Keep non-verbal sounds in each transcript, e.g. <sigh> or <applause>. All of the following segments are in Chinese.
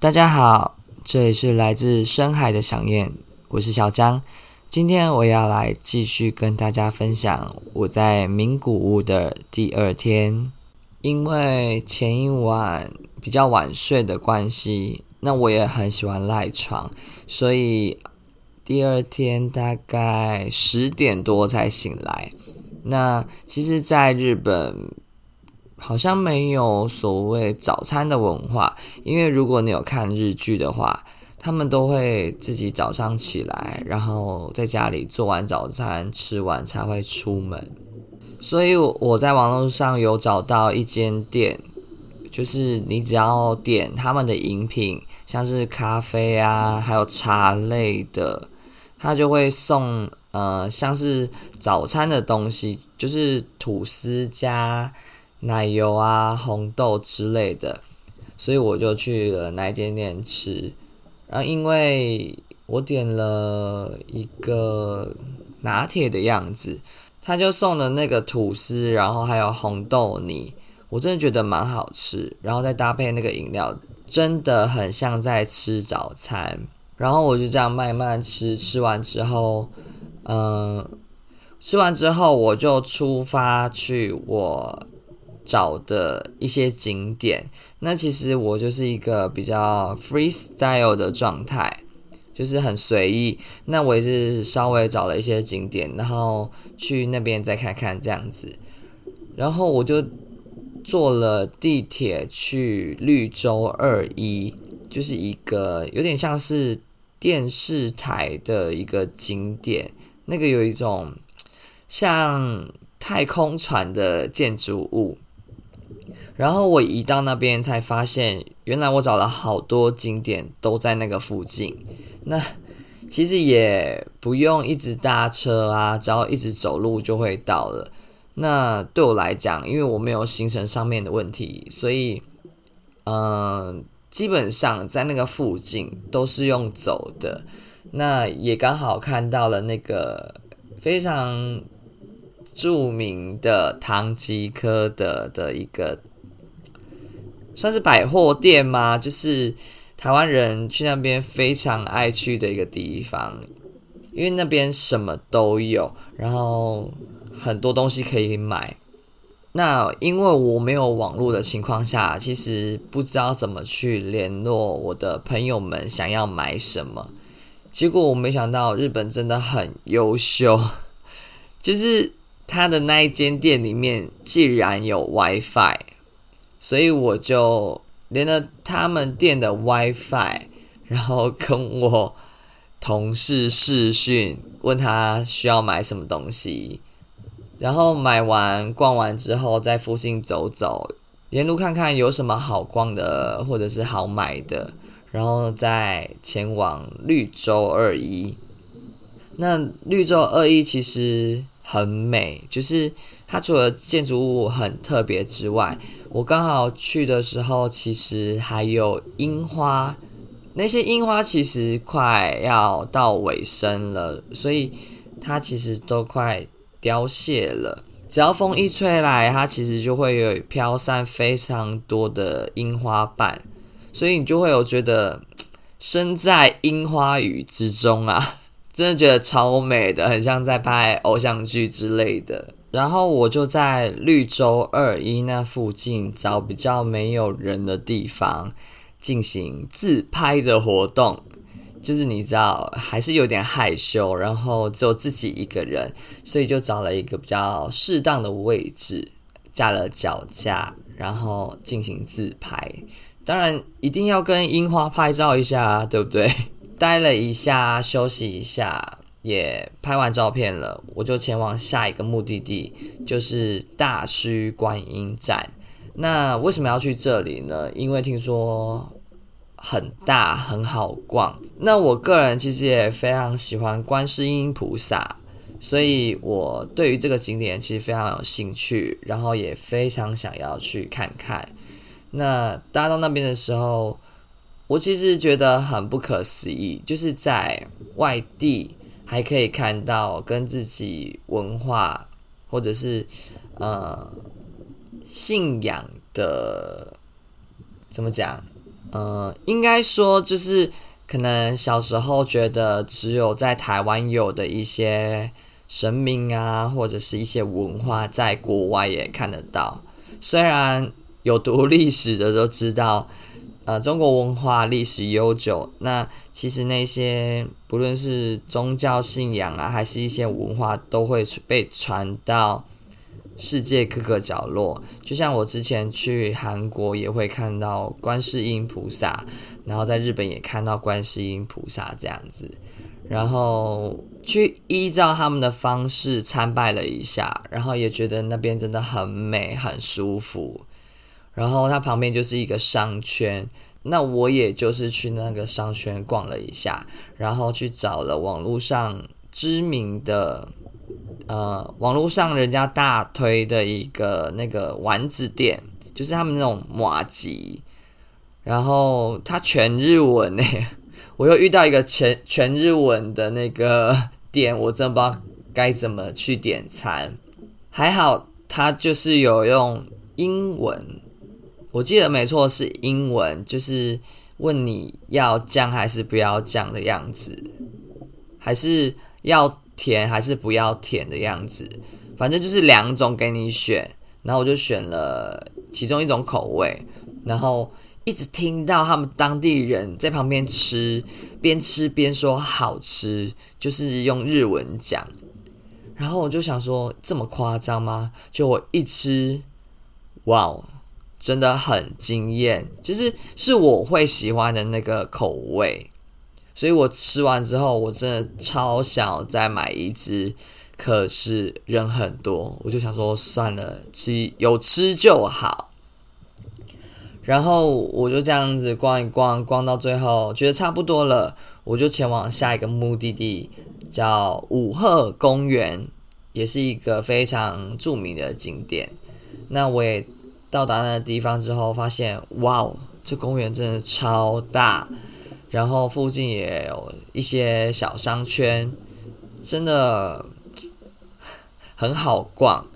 大家好，这里是来自深海的响燕，我是小张。今天我要来继续跟大家分享我在名古屋的第二天。因为前一晚比较晚睡的关系，那我也很喜欢赖床，所以第二天大概十点多才醒来。那其实，在日本。好像没有所谓早餐的文化，因为如果你有看日剧的话，他们都会自己早上起来，然后在家里做完早餐，吃完才会出门。所以我在网络上有找到一间店，就是你只要点他们的饮品，像是咖啡啊，还有茶类的，他就会送呃像是早餐的东西，就是吐司加。奶油啊、红豆之类的，所以我就去了那间店吃。然后因为我点了一个拿铁的样子，他就送了那个吐司，然后还有红豆泥，我真的觉得蛮好吃。然后再搭配那个饮料，真的很像在吃早餐。然后我就这样慢慢吃，吃完之后，嗯，吃完之后我就出发去我。找的一些景点，那其实我就是一个比较 freestyle 的状态，就是很随意。那我也是稍微找了一些景点，然后去那边再看看这样子。然后我就坐了地铁去绿洲二一，就是一个有点像是电视台的一个景点，那个有一种像太空船的建筑物。然后我一到那边才发现，原来我找了好多景点都在那个附近。那其实也不用一直搭车啊，只要一直走路就会到了。那对我来讲，因为我没有行程上面的问题，所以嗯、基本上在那个附近都是用走的。那也刚好看到了那个非常著名的唐吉诃德的一个。算是百货店吗？就是台湾人去那边非常爱去的一个地方，因为那边什么都有，然后很多东西可以买。那因为我没有网络的情况下，其实不知道怎么去联络我的朋友们想要买什么。结果我没想到日本真的很优秀，就是他的那一间店里面竟然有 WiFi。所以我就连了他们店的 WiFi，然后跟我同事视讯，问他需要买什么东西，然后买完逛完之后，在附近走走，沿路看看有什么好逛的或者是好买的，然后再前往绿洲二一。那绿洲二一其实很美，就是它除了建筑物很特别之外，我刚好去的时候，其实还有樱花，那些樱花其实快要到尾声了，所以它其实都快凋谢了。只要风一吹来，它其实就会有飘散非常多的樱花瓣，所以你就会有觉得身在樱花雨之中啊，真的觉得超美的，很像在拍偶像剧之类的。然后我就在绿洲二一那附近找比较没有人的地方进行自拍的活动，就是你知道还是有点害羞，然后只有自己一个人，所以就找了一个比较适当的位置，架了脚架，然后进行自拍。当然一定要跟樱花拍照一下，对不对？<laughs> 待了一下，休息一下。也拍完照片了，我就前往下一个目的地，就是大须观音站。那为什么要去这里呢？因为听说很大，很好逛。那我个人其实也非常喜欢观世音菩萨，所以我对于这个景点其实非常有兴趣，然后也非常想要去看看。那搭到那边的时候，我其实觉得很不可思议，就是在外地。还可以看到跟自己文化或者是呃信仰的怎么讲呃，应该说就是可能小时候觉得只有在台湾有的一些神明啊，或者是一些文化，在国外也看得到。虽然有读历史的都知道，呃，中国文化历史悠久，那其实那些不论是宗教信仰啊，还是一些文化，都会被传到。世界各个角落，就像我之前去韩国也会看到观世音菩萨，然后在日本也看到观世音菩萨这样子，然后去依照他们的方式参拜了一下，然后也觉得那边真的很美，很舒服。然后它旁边就是一个商圈，那我也就是去那个商圈逛了一下，然后去找了网络上知名的。呃，网络上人家大推的一个那个丸子店，就是他们那种麻吉，然后它全日文呢，<laughs> 我又遇到一个全全日文的那个 <laughs> 店，我真的不知道该怎么去点餐。还好它就是有用英文，我记得没错是英文，就是问你要酱还是不要酱的样子，还是要。甜还是不要甜的样子，反正就是两种给你选，然后我就选了其中一种口味，然后一直听到他们当地人在旁边吃，边吃边说好吃，就是用日文讲，然后我就想说这么夸张吗？就我一吃，哇，真的很惊艳，就是是我会喜欢的那个口味。所以我吃完之后，我真的超想再买一支，可是人很多，我就想说算了，吃有吃就好。然后我就这样子逛一逛，逛到最后觉得差不多了，我就前往下一个目的地，叫五鹤公园，也是一个非常著名的景点。那我也到达那个地方之后，发现哇哦，这公园真的超大。然后附近也有一些小商圈，真的很好逛。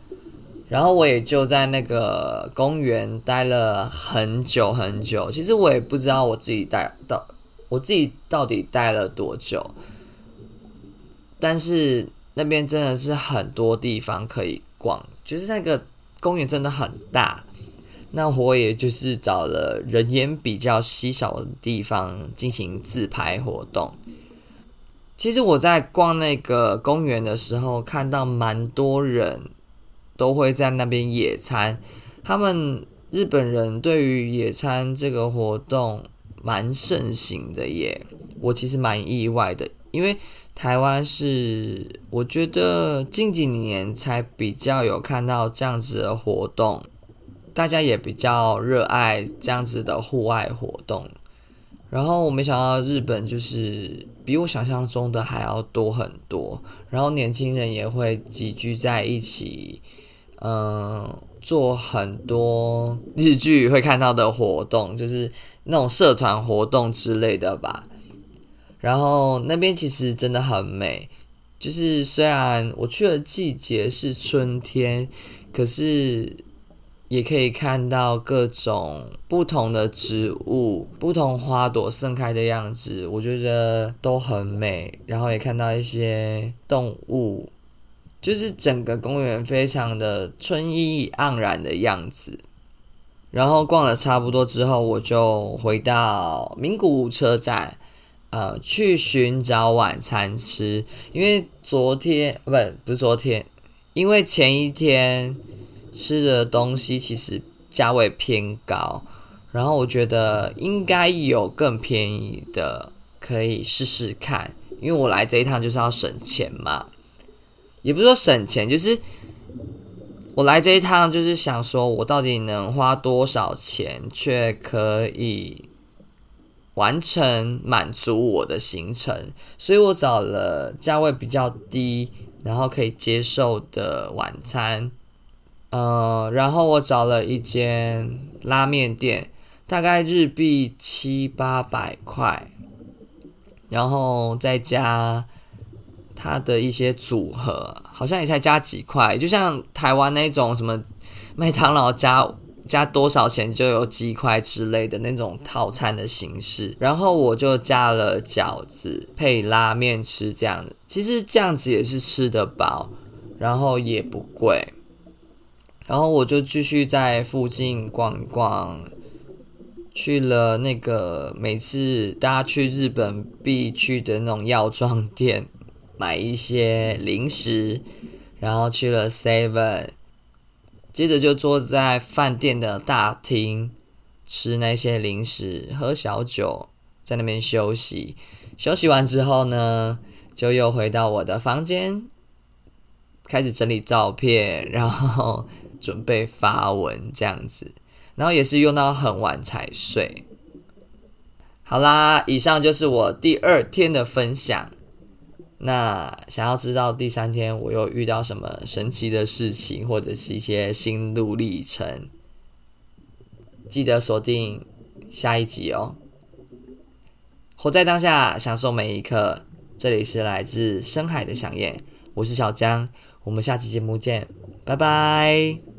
然后我也就在那个公园待了很久很久。其实我也不知道我自己待到我自己到底待了多久，但是那边真的是很多地方可以逛，就是那个公园真的很大。那我也就是找了人烟比较稀少的地方进行自拍活动。其实我在逛那个公园的时候，看到蛮多人都会在那边野餐。他们日本人对于野餐这个活动蛮盛行的耶，我其实蛮意外的，因为台湾是我觉得近几年才比较有看到这样子的活动。大家也比较热爱这样子的户外活动，然后我没想到日本就是比我想象中的还要多很多，然后年轻人也会集聚在一起，嗯，做很多日剧会看到的活动，就是那种社团活动之类的吧。然后那边其实真的很美，就是虽然我去的季节是春天，可是。也可以看到各种不同的植物、不同花朵盛开的样子，我觉得都很美。然后也看到一些动物，就是整个公园非常的春意盎然的样子。然后逛了差不多之后，我就回到名古屋车站，呃，去寻找晚餐吃。因为昨天，不，不是昨天，因为前一天。吃的东西其实价位偏高，然后我觉得应该有更便宜的，可以试试看。因为我来这一趟就是要省钱嘛，也不是说省钱，就是我来这一趟就是想说，我到底能花多少钱，却可以完成满足我的行程，所以我找了价位比较低，然后可以接受的晚餐。呃，然后我找了一间拉面店，大概日币七八百块，然后再加它的一些组合，好像也才加几块，就像台湾那种什么麦当劳加加多少钱就有鸡块之类的那种套餐的形式。然后我就加了饺子配拉面吃，这样子其实这样子也是吃得饱，然后也不贵。然后我就继续在附近逛逛，去了那个每次大家去日本必去的那种药妆店，买一些零食，然后去了 Seven，接着就坐在饭店的大厅吃那些零食，喝小酒，在那边休息。休息完之后呢，就又回到我的房间，开始整理照片，然后。准备发文这样子，然后也是用到很晚才睡。好啦，以上就是我第二天的分享。那想要知道第三天我又遇到什么神奇的事情，或者是一些心路历程，记得锁定下一集哦。活在当下，享受每一刻。这里是来自深海的响燕，我是小江，我们下期节目见，拜拜。